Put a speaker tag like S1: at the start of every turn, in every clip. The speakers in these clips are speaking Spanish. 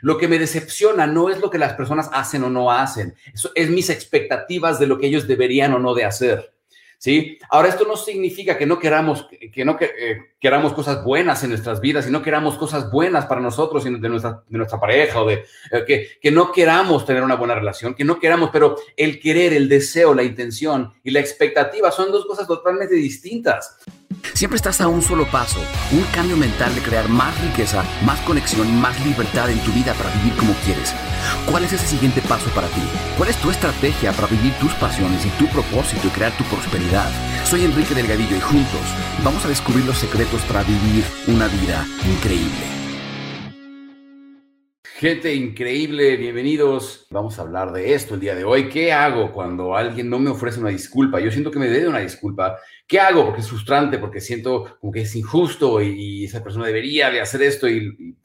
S1: Lo que me decepciona no es lo que las personas hacen o no hacen, Eso es mis expectativas de lo que ellos deberían o no de hacer. ¿Sí? Ahora, esto no significa que no queramos, que no que, eh, queramos cosas buenas en nuestras vidas y no queramos cosas buenas para nosotros y de nuestra, de nuestra pareja o de eh, que, que no queramos tener una buena relación, que no queramos, pero el querer, el deseo, la intención y la expectativa son dos cosas totalmente distintas.
S2: Siempre estás a un solo paso, un cambio mental de crear más riqueza, más conexión, más libertad en tu vida para vivir como quieres. ¿Cuál es ese siguiente paso para ti? ¿Cuál es tu estrategia para vivir tus pasiones y tu propósito y crear tu prosperidad? Soy Enrique Delgadillo y juntos vamos a descubrir los secretos para vivir una vida increíble.
S1: Gente increíble, bienvenidos. Vamos a hablar de esto el día de hoy. ¿Qué hago cuando alguien no me ofrece una disculpa? Yo siento que me debe una disculpa. ¿Qué hago? Porque es frustrante, porque siento como que es injusto y, esa persona debería de hacer esto y, y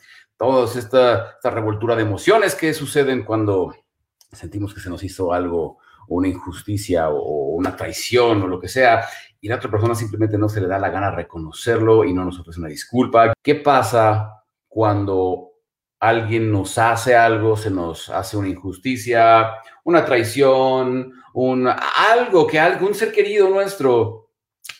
S1: toda esta, esta revoltura de emociones que suceden cuando sentimos que se nos hizo algo una injusticia o, una traición o lo que sea, y la otra persona simplemente no se le da la gana reconocerlo y no nos ofrece una disculpa. ¿Qué pasa cuando alguien nos hace algo, se nos hace una injusticia, una traición, un, algo que algún ser querido nuestro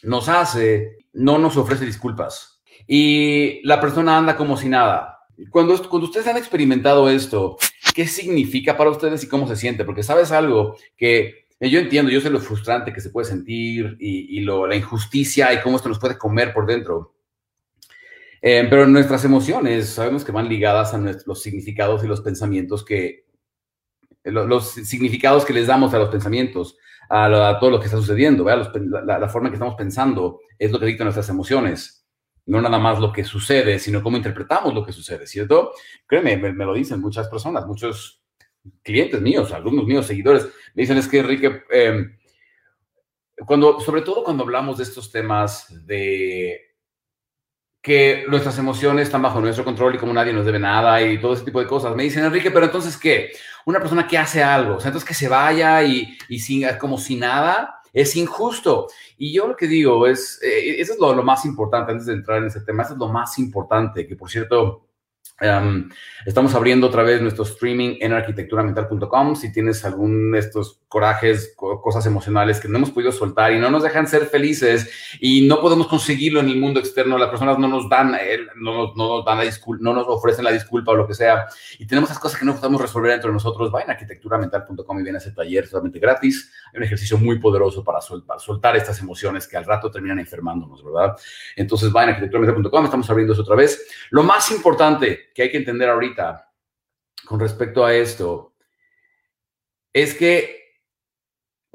S1: nos hace, no nos ofrece disculpas? Y la persona anda como si nada cuando, cuando ustedes han experimentado esto, ¿qué significa para ustedes y cómo se siente? Porque sabes algo que eh, yo entiendo, yo sé lo frustrante que se puede sentir y, lo, la injusticia y cómo esto nos puede comer por dentro. Eh, pero nuestras emociones sabemos que van ligadas a los significados y los pensamientos que, los, significados que les damos a los pensamientos, a, todo lo que está sucediendo, la, la, forma en que estamos pensando es lo que dicta nuestras emociones no nada más lo que sucede, sino cómo interpretamos lo que sucede, ¿cierto? Créeme, me, lo dicen muchas personas, muchos clientes míos, alumnos míos, seguidores, me dicen es que Enrique, em, cuando, sobre todo cuando hablamos de estos temas de que nuestras emociones están bajo nuestro control y como nadie nos debe nada y todo ese tipo de cosas. Me dicen, Enrique, pero entonces, ¿qué? Una persona que hace algo, o sea, entonces que se vaya y, y sin, como si nada, es injusto. Y yo lo que digo es, eh, eso es lo, lo, más importante antes de entrar en ese tema, eso es lo más importante, que por cierto, estamos abriendo otra vez nuestro streaming en arquitecturamental.com. Si tienes algún de estos corajes, cosas emocionales que no hemos podido soltar y no nos dejan ser felices y no podemos conseguirlo en el mundo externo, las personas no nos dan, no, no, nos dan la no nos ofrecen la disculpa o lo que sea, y tenemos esas cosas que no podemos resolver entre nosotros, vayan a arquitecturamental.com y viene a ese taller totalmente gratis. Hay un ejercicio muy poderoso para, para soltar estas emociones que al rato terminan enfermándonos, ¿verdad? Entonces vayan a arquitecturamental.com, estamos abriendo eso otra vez. Lo más importante que hay que entender ahorita con respecto a esto es que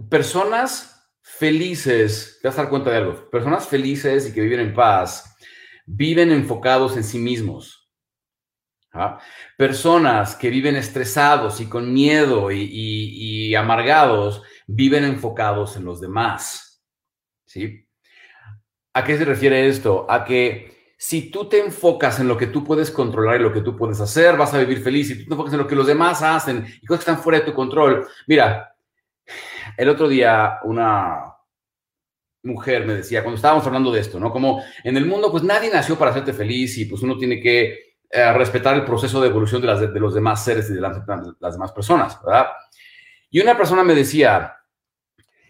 S1: personas felices, te vas a dar cuenta de algo, personas felices y que viven en paz, viven enfocados en sí mismos. ¿ah? Personas que viven estresados y con miedo y, y, amargados, viven enfocados en los demás. ¿Sí? ¿A qué se refiere esto? A que si tú te enfocas en lo que tú puedes controlar y lo que tú puedes hacer, vas a vivir feliz. Si tú te enfocas en lo que los demás hacen y cosas que están fuera de tu control. Mira, el otro día una mujer me decía, cuando estábamos hablando de esto, ¿no? Como en el mundo, pues nadie nació para hacerte feliz y pues uno tiene que eh, respetar el proceso de evolución de, de, los demás seres y de las, las demás personas, ¿verdad? Y una persona me decía,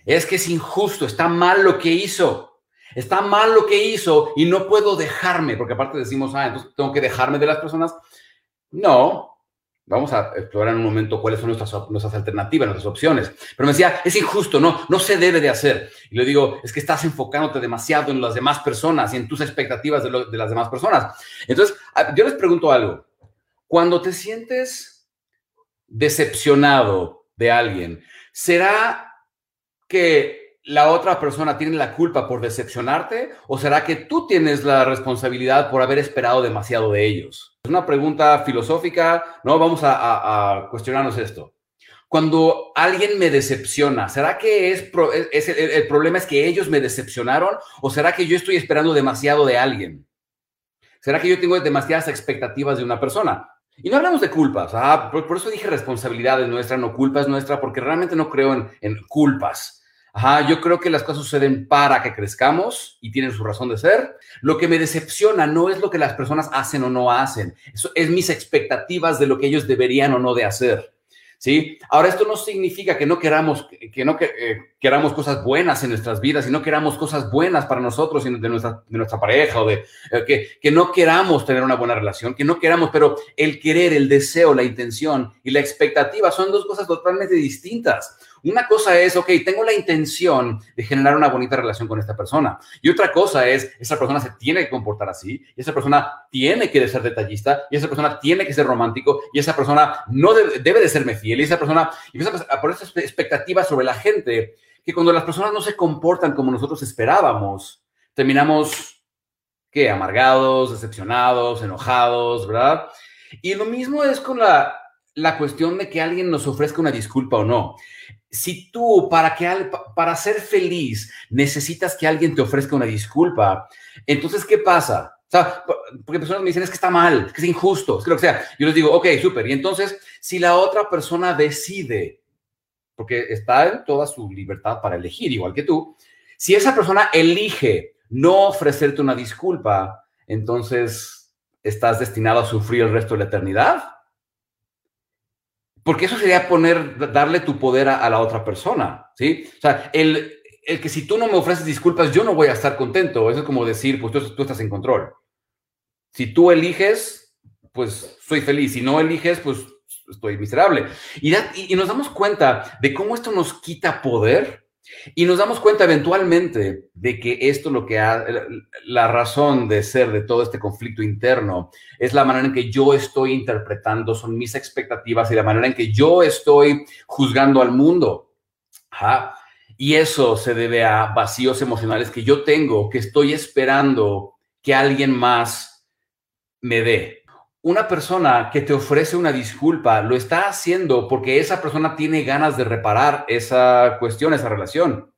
S1: es que es injusto, está mal lo que hizo. Está mal lo que hizo y no puedo dejarme, porque aparte decimos, ah, entonces tengo que dejarme de las personas. No, vamos a explorar en un momento cuáles son nuestras, nuestras alternativas, nuestras opciones. Pero me decía, es injusto, no, no se debe de hacer. Y le digo, es que estás enfocándote demasiado en las demás personas y en tus expectativas de, de las demás personas. Entonces, yo les pregunto algo. Cuando te sientes decepcionado de alguien, ¿será que la otra persona tiene la culpa por decepcionarte o será que tú tienes la responsabilidad por haber esperado demasiado de ellos? Es una pregunta filosófica, ¿no? Vamos a, cuestionarnos esto. Cuando alguien me decepciona, ¿será que es, el, problema es que ellos me decepcionaron o será que yo estoy esperando demasiado de alguien? ¿Será que yo tengo demasiadas expectativas de una persona? Y no hablamos de culpas, ¿ah? por, eso dije responsabilidades nuestra, no culpas nuestra, porque realmente no creo en culpas Ajá, yo creo que las cosas suceden para que crezcamos y tienen su razón de ser. Lo que me decepciona no es lo que las personas hacen o no hacen, Eso es mis expectativas de lo que ellos deberían o no de hacer. ¿Sí? Ahora, esto no significa que no queramos, que no eh, queramos cosas buenas en nuestras vidas y no queramos cosas buenas para nosotros y de nuestra, de nuestra pareja o de eh, que, que no queramos tener una buena relación, que no queramos, pero el querer, el deseo, la intención y la expectativa son dos cosas totalmente distintas. Una cosa es, ok, tengo la intención de generar una bonita relación con esta persona. Y otra cosa es, esa persona se tiene que comportar así, y esa persona tiene que ser detallista, y esa persona tiene que ser romántico, y esa persona no debe, de serme fiel, y esa persona, empieza a poner esas expectativas sobre la gente, que cuando las personas no se comportan como nosotros esperábamos, terminamos, ¿qué? Amargados, decepcionados, enojados, ¿verdad? Y lo mismo es con la, la cuestión de que alguien nos ofrezca una disculpa o no si tú para, que, para ser feliz necesitas que alguien te ofrezca una disculpa, entonces, ¿qué pasa? O sea, porque personas me dicen, es que está mal, es que es injusto, es que lo que sea. Yo les digo, ok, súper. Y entonces, si la otra persona decide, porque está en toda su libertad para elegir, igual que tú, si esa persona elige no ofrecerte una disculpa, entonces estás destinado a sufrir el resto de la eternidad. Porque eso sería poner, darle tu poder a, la otra persona, ¿sí? O sea, el, el, que si tú no me ofreces disculpas, yo no voy a estar contento. Eso es como decir, pues tú, estás en control. Si tú eliges, pues soy feliz. Si no eliges, pues estoy miserable. Y, y, nos damos cuenta de cómo esto nos quita poder y nos damos cuenta eventualmente de que esto lo que ha, la razón de ser de todo este conflicto interno es la manera en que yo estoy interpretando, son mis expectativas y la manera en que yo estoy juzgando al mundo. Y eso se debe a vacíos emocionales que yo tengo, que estoy esperando que alguien más me dé una persona que te ofrece una disculpa lo está haciendo porque esa persona tiene ganas de reparar esa cuestión, esa relación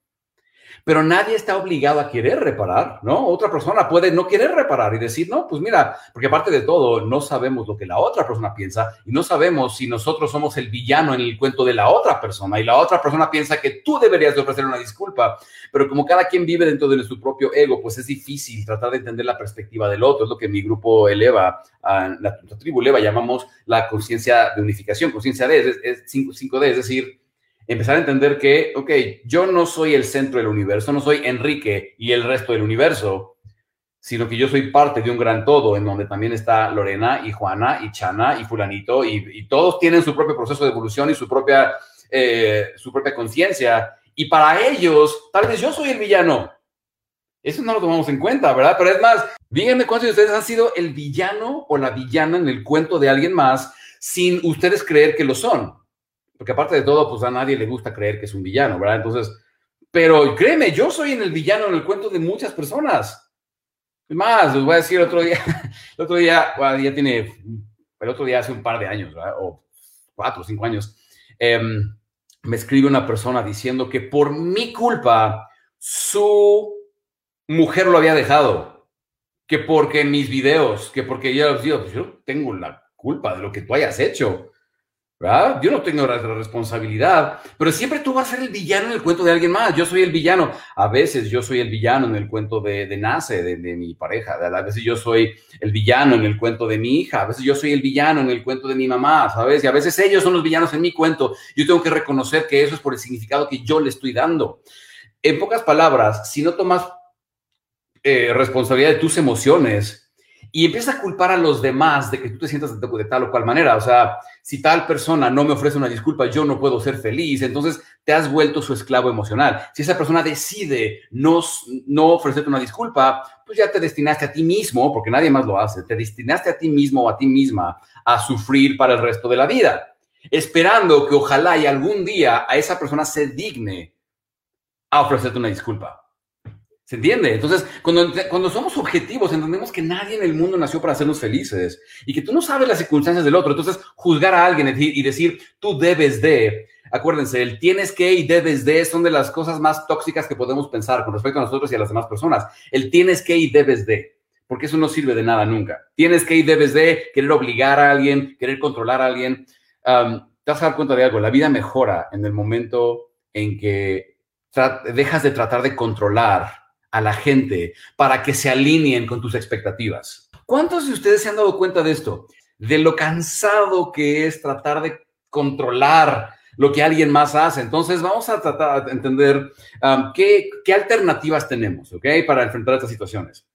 S1: pero nadie está obligado a querer reparar, ¿no? Otra persona puede no querer reparar y decir, no, pues mira, porque aparte de todo, no sabemos lo que la otra persona piensa y no sabemos si nosotros somos el villano en el cuento de la otra persona y la otra persona piensa que tú deberías de ofrecer una disculpa, pero como cada quien vive dentro de su propio ego, pues es difícil tratar de entender la perspectiva del otro, es lo que mi grupo eleva, la, tribu eleva, llamamos la conciencia de unificación, conciencia D, es, 5D, es decir, empezar a entender que, ok, yo no soy el centro del universo, no soy Enrique y el resto del universo, sino que yo soy parte de un gran todo en donde también está Lorena y Juana y Chana y fulanito y, todos tienen su propio proceso de evolución y su propia, eh, su propia conciencia. Y para ellos, tal vez yo soy el villano. Eso no lo tomamos en cuenta, ¿verdad? Pero es más, díganme cuántos de ustedes han sido el villano o la villana en el cuento de alguien más sin ustedes creer que lo son. Porque aparte de todo, pues a nadie le gusta creer que es un villano, ¿verdad? Entonces, pero créeme, yo soy en el villano en el cuento de muchas personas. Es más, les voy a decir el otro día, el otro día, bueno, ya tiene, el otro día hace un par de años, ¿verdad? O cuatro o cinco años, em, me escribe una persona diciendo que por mi culpa su mujer lo había dejado, que porque mis videos, que porque yo, yo tengo la culpa de lo que tú hayas hecho. Yo no tengo la responsabilidad, pero siempre tú vas a ser el villano en el cuento de alguien más. Yo soy el villano. A veces yo soy el villano en el cuento de, de Nace, de, mi pareja. A veces yo soy el villano en el cuento de mi hija. A veces yo soy el villano en el cuento de mi mamá, ¿sabes? Y a veces ellos son los villanos en mi cuento. Yo tengo que reconocer que eso es por el significado que yo le estoy dando. En pocas palabras, si no tomas eh, responsabilidad de tus emociones, y empiezas a culpar a los demás de que tú te sientas de, tal o cual manera. O sea, si tal persona no me ofrece una disculpa, yo no puedo ser feliz. Entonces te has vuelto su esclavo emocional. Si esa persona decide no, no ofrecerte una disculpa, pues ya te destinaste a ti mismo, porque nadie más lo hace, te destinaste a ti mismo o a ti misma a sufrir para el resto de la vida, esperando que ojalá y algún día a esa persona se digne a ofrecerte una disculpa. ¿Se entiende? Entonces, cuando, cuando somos objetivos, entendemos que nadie en el mundo nació para hacernos felices y que tú no sabes las circunstancias del otro. Entonces, juzgar a alguien y decir, tú debes de, acuérdense, el tienes que y debes de son de las cosas más tóxicas que podemos pensar con respecto a nosotros y a las demás personas. El tienes que y debes de, porque eso no sirve de nada nunca. Tienes que y debes de querer obligar a alguien, querer controlar a alguien. te vas a dar cuenta de algo, la vida mejora en el momento en que dejas de tratar de controlar a la gente para que se alineen con tus expectativas. ¿Cuántos de ustedes se han dado cuenta de esto? De lo cansado que es tratar de controlar lo que alguien más hace. Entonces, vamos a tratar de entender um, qué, alternativas tenemos, ¿ok? Para enfrentar estas situaciones.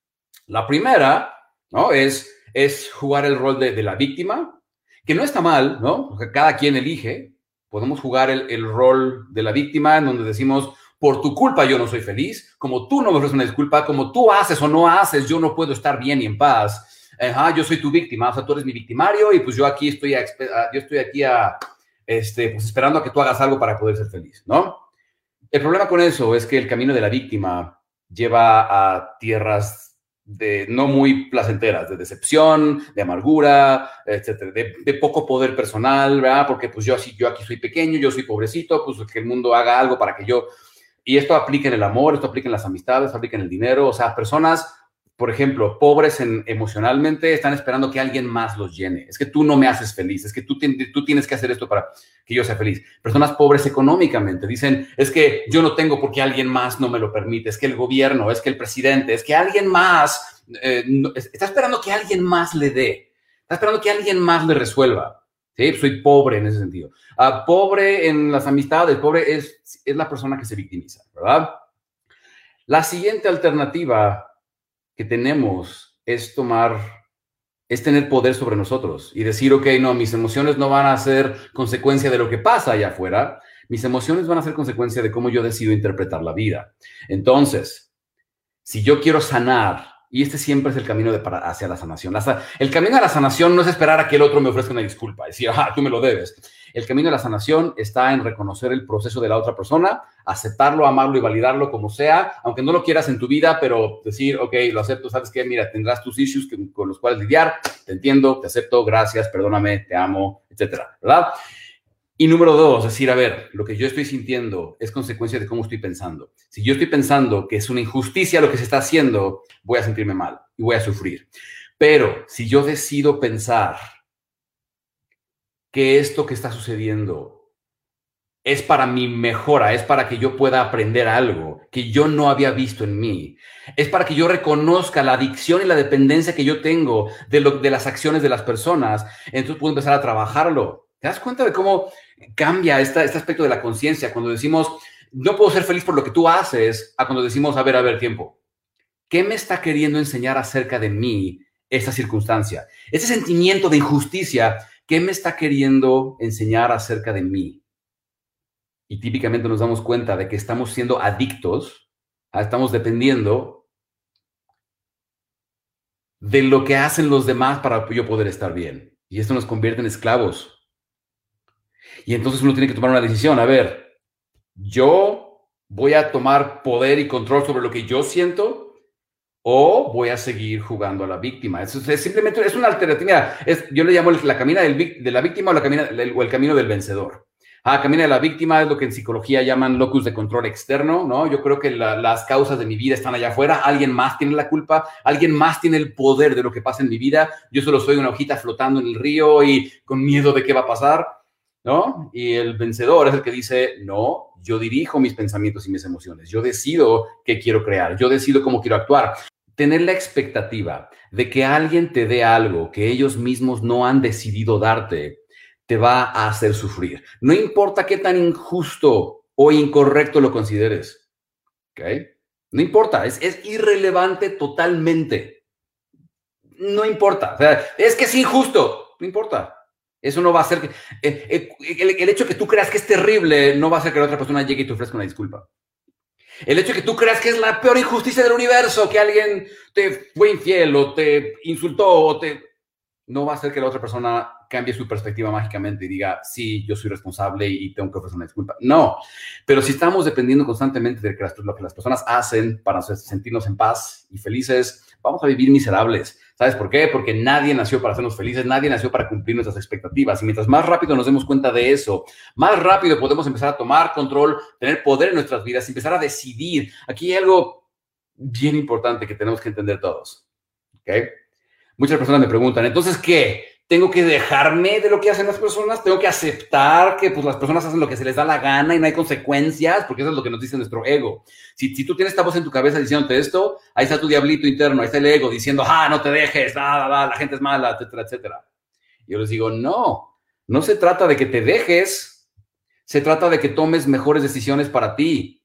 S1: La primera, ¿no? Es, es jugar el rol de, la víctima, que no está mal, ¿no? Porque cada quien elige. Podemos jugar el, el rol de la víctima en donde decimos, por tu culpa yo no soy feliz, como tú no me ofreces una disculpa, como tú haces o no haces, yo no puedo estar bien y en paz. Ajá, yo soy tu víctima, o sea, tú eres mi victimario y pues yo aquí estoy, a, yo estoy aquí a, este, pues esperando a que tú hagas algo para poder ser feliz, ¿no? El problema con eso es que el camino de la víctima lleva a tierras de no muy placenteras, de decepción, de amargura, etcétera, de, poco poder personal, ¿verdad? Porque pues yo así, yo aquí soy pequeño, yo soy pobrecito, pues que el mundo haga algo para que yo y esto aplica en el amor, esto aplica en las amistades, aplica en el dinero. O sea, personas, por ejemplo, pobres en, emocionalmente, están esperando que alguien más los llene. Es que tú no me haces feliz, es que tú, tú tienes que hacer esto para que yo sea feliz. Personas pobres económicamente dicen, es que yo no tengo porque alguien más no me lo permite, es que el gobierno, es que el presidente, es que alguien más, eh, está esperando que alguien más le dé, está esperando que alguien más le resuelva. ¿Sí? Soy pobre en ese sentido. Ah, pobre en las amistades, pobre es, es la persona que se victimiza, ¿verdad? La siguiente alternativa que tenemos es tomar, es tener poder sobre nosotros y decir, ok, no, mis emociones no van a ser consecuencia de lo que pasa allá afuera, mis emociones van a ser consecuencia de cómo yo decido interpretar la vida. Entonces, si yo quiero sanar y este siempre es el camino de para, hacia la sanación. el camino a la sanación no es esperar a que el otro me ofrezca una disculpa, decir, ah, tú me lo debes. El camino a la sanación está en reconocer el proceso de la otra persona, aceptarlo, amarlo y validarlo como sea, aunque no lo quieras en tu vida, pero decir, ok, lo acepto, sabes qué, mira, tendrás tus issues con los cuales lidiar, te entiendo, te acepto, gracias, perdóname, te amo, etcétera, ¿verdad? Y número dos, decir, a ver, lo que yo estoy sintiendo es consecuencia de cómo estoy pensando. Si yo estoy pensando que es una injusticia lo que se está haciendo, voy a sentirme mal y voy a sufrir. Pero si yo decido pensar que esto que está sucediendo es para mi mejora, es para que yo pueda aprender algo que yo no había visto en mí, es para que yo reconozca la adicción y la dependencia que yo tengo de, lo, de las acciones de las personas, entonces puedo empezar a trabajarlo ¿Te das cuenta de cómo cambia este aspecto de la conciencia cuando decimos, no puedo ser feliz por lo que tú haces, a cuando decimos, a ver, a ver, tiempo. ¿Qué me está queriendo enseñar acerca de mí esta circunstancia? Ese sentimiento de injusticia, ¿qué me está queriendo enseñar acerca de mí? Y típicamente nos damos cuenta de que estamos siendo adictos, estamos dependiendo de lo que hacen los demás para yo poder estar bien. Y esto nos convierte en esclavos y entonces uno tiene que tomar una decisión. A ver, yo voy a tomar poder y control sobre lo que yo siento o voy a seguir jugando a la víctima. Eso es, simplemente es una alternativa. Es, yo le llamo la camina del, de la víctima o, la camina, o el camino del vencedor. Ah, camina de la víctima es lo que en psicología llaman locus de control externo, ¿no? Yo creo que las causas de mi vida están allá afuera, alguien más tiene la culpa, alguien más tiene el poder de lo que pasa en mi vida, yo solo soy una hojita flotando en el río y con miedo de qué va a pasar. ¿No? Y el vencedor es el que dice, no, yo dirijo mis pensamientos y mis emociones, yo decido qué quiero crear, yo decido cómo quiero actuar. Tener la expectativa de que alguien te dé algo que ellos mismos no han decidido darte, te va a hacer sufrir. No importa qué tan injusto o incorrecto lo consideres. ¿Ok? No importa, es, es irrelevante totalmente. No importa. Es que es injusto. No importa. Eso no va a hacer que... Eh, eh, el, hecho de que tú creas que es terrible no va a hacer que la otra persona llegue y te ofrezca una disculpa. El hecho que tú creas que es la peor injusticia del universo, que alguien te fue infiel o te insultó o te... No va a hacer que la otra persona cambie su perspectiva mágicamente y diga, sí, yo soy responsable y tengo que ofrecer una disculpa. No, pero si estamos dependiendo constantemente de lo que las personas hacen para sentirnos en paz y felices, vamos a vivir miserables. ¿Sabes por qué? Porque nadie nació para hacernos felices, nadie nació para cumplir nuestras expectativas. Y mientras más rápido nos demos cuenta de eso, más rápido podemos empezar a tomar control, tener poder en nuestras vidas, empezar a decidir. Aquí hay algo bien importante que tenemos que entender todos. ¿okay? Muchas personas me preguntan, entonces, ¿qué? tengo que dejarme de lo que hacen las personas, tengo que aceptar que pues, las personas hacen lo que se les da la gana y no hay consecuencias, porque eso es lo que nos dice nuestro ego. Si, si tú tienes esta voz en tu cabeza diciéndote esto, ahí está tu diablito interno, ahí está el ego diciendo, ah, no te dejes, la gente es mala, etcétera, etcétera. Yo les digo, no, no se trata de que te dejes, se trata de que tomes mejores decisiones para ti.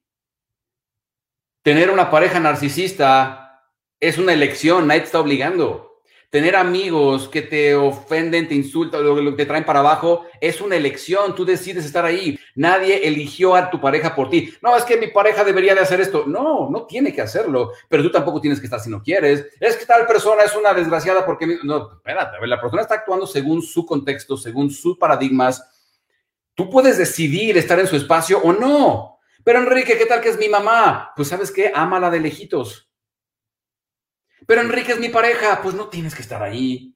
S1: Tener una pareja narcisista es una elección, nadie te está obligando tener amigos que te ofenden, te insultan, te traen para abajo, es una elección, tú decides estar ahí. Nadie eligió a tu pareja por ti. No, es que mi pareja debería de hacer esto. No, no tiene que hacerlo, pero tú tampoco tienes que estar si no quieres. Es que tal persona es una desgraciada porque... No, espérate, la persona está actuando según su contexto, según sus paradigmas. Tú puedes decidir estar en su espacio o no. Pero Enrique, ¿qué tal que es mi mamá? Pues sabes qué, ámala de lejitos pero Enrique es mi pareja, pues no tienes que estar ahí.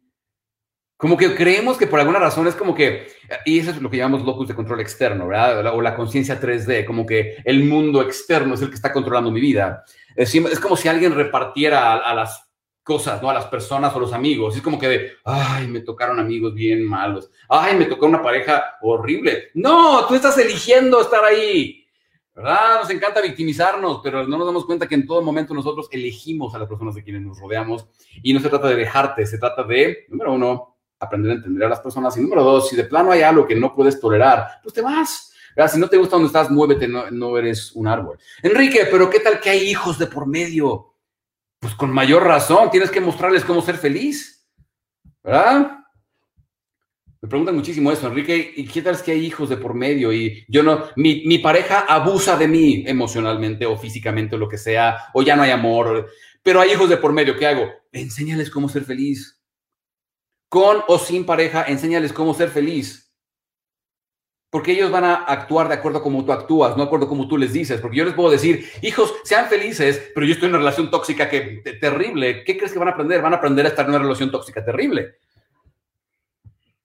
S1: Como que creemos que por alguna razón es como que, y eso es lo que llamamos locus de control externo, ¿verdad? O la, conciencia 3D, como que el mundo externo es el que está controlando mi vida. Es, como si alguien repartiera a, las cosas, ¿no? A las personas o los amigos. Es como que de, ay, me tocaron amigos bien malos. Ay, me tocó una pareja horrible. No, tú estás eligiendo estar ahí. ¿Verdad? Nos encanta victimizarnos, pero no nos damos cuenta que en todo momento nosotros elegimos a las personas de quienes nos rodeamos y no se trata de dejarte, se trata de, número uno, aprender a entender a las personas y número dos, si de plano hay algo que no puedes tolerar, pues te vas. ¿verdad? Si no te gusta donde estás, muévete, no, no eres un árbol. Enrique, pero ¿qué tal que hay hijos de por medio? Pues con mayor razón, tienes que mostrarles cómo ser feliz, ¿verdad? Me preguntan muchísimo eso, Enrique, ¿y qué tal es que hay hijos de por medio? Y yo no, mi, mi, pareja abusa de mí emocionalmente o físicamente o lo que sea, o ya no hay amor, pero hay hijos de por medio, ¿qué hago? Enséñales cómo ser feliz. Con o sin pareja, enséñales cómo ser feliz. Porque ellos van a actuar de acuerdo como tú actúas, no de acuerdo como tú les dices. Porque yo les puedo decir, hijos, sean felices, pero yo estoy en una relación tóxica que terrible. ¿Qué crees que van a aprender? Van a aprender a estar en una relación tóxica terrible.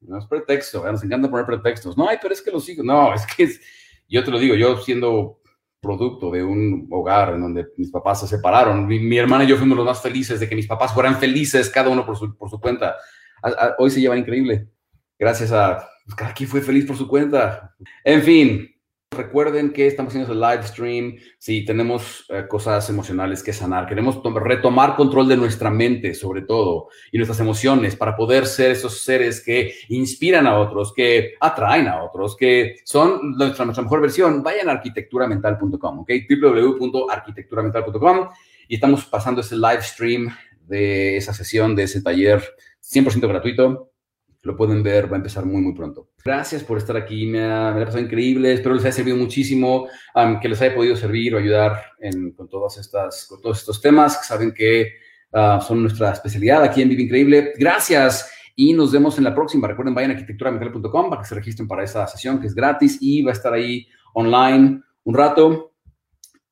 S1: No es pretexto, nos encanta poner pretextos. No, pero es que los hijos. No, es que yo te lo digo, yo siendo producto de un hogar en donde mis papás se separaron, mi, hermana y yo fuimos los más felices de que mis papás fueran felices, cada uno por su, por su cuenta. hoy se llevan increíble. Gracias a. Pues, cada quien fue feliz por su cuenta. En fin, Recuerden que estamos haciendo el live stream, si tenemos eh, cosas emocionales que sanar, queremos retomar control de nuestra mente sobre todo y nuestras emociones para poder ser esos seres que inspiran a otros, que atraen a otros, que son nuestra, nuestra mejor versión. Vayan a arquitecturamental.com, ¿ok? www.arquitecturamental.com y estamos pasando ese live stream de esa sesión, de ese taller 100% gratuito lo pueden ver, va a empezar muy, muy pronto. Gracias por estar aquí, me ha, me ha pasado increíble, espero les haya servido muchísimo, que les haya podido servir o ayudar con, todas estas, con todos estos temas que saben que ah, son nuestra especialidad aquí en Vive Increíble. Gracias y nos vemos en la próxima. Recuerden, vayan a arquitecturamental.com para que se registren para esta sesión que es gratis y va a estar ahí online un rato.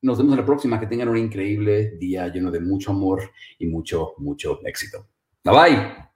S1: Nos vemos en la próxima. Que tengan un increíble día lleno de mucho amor y mucho, mucho éxito. Bye bye.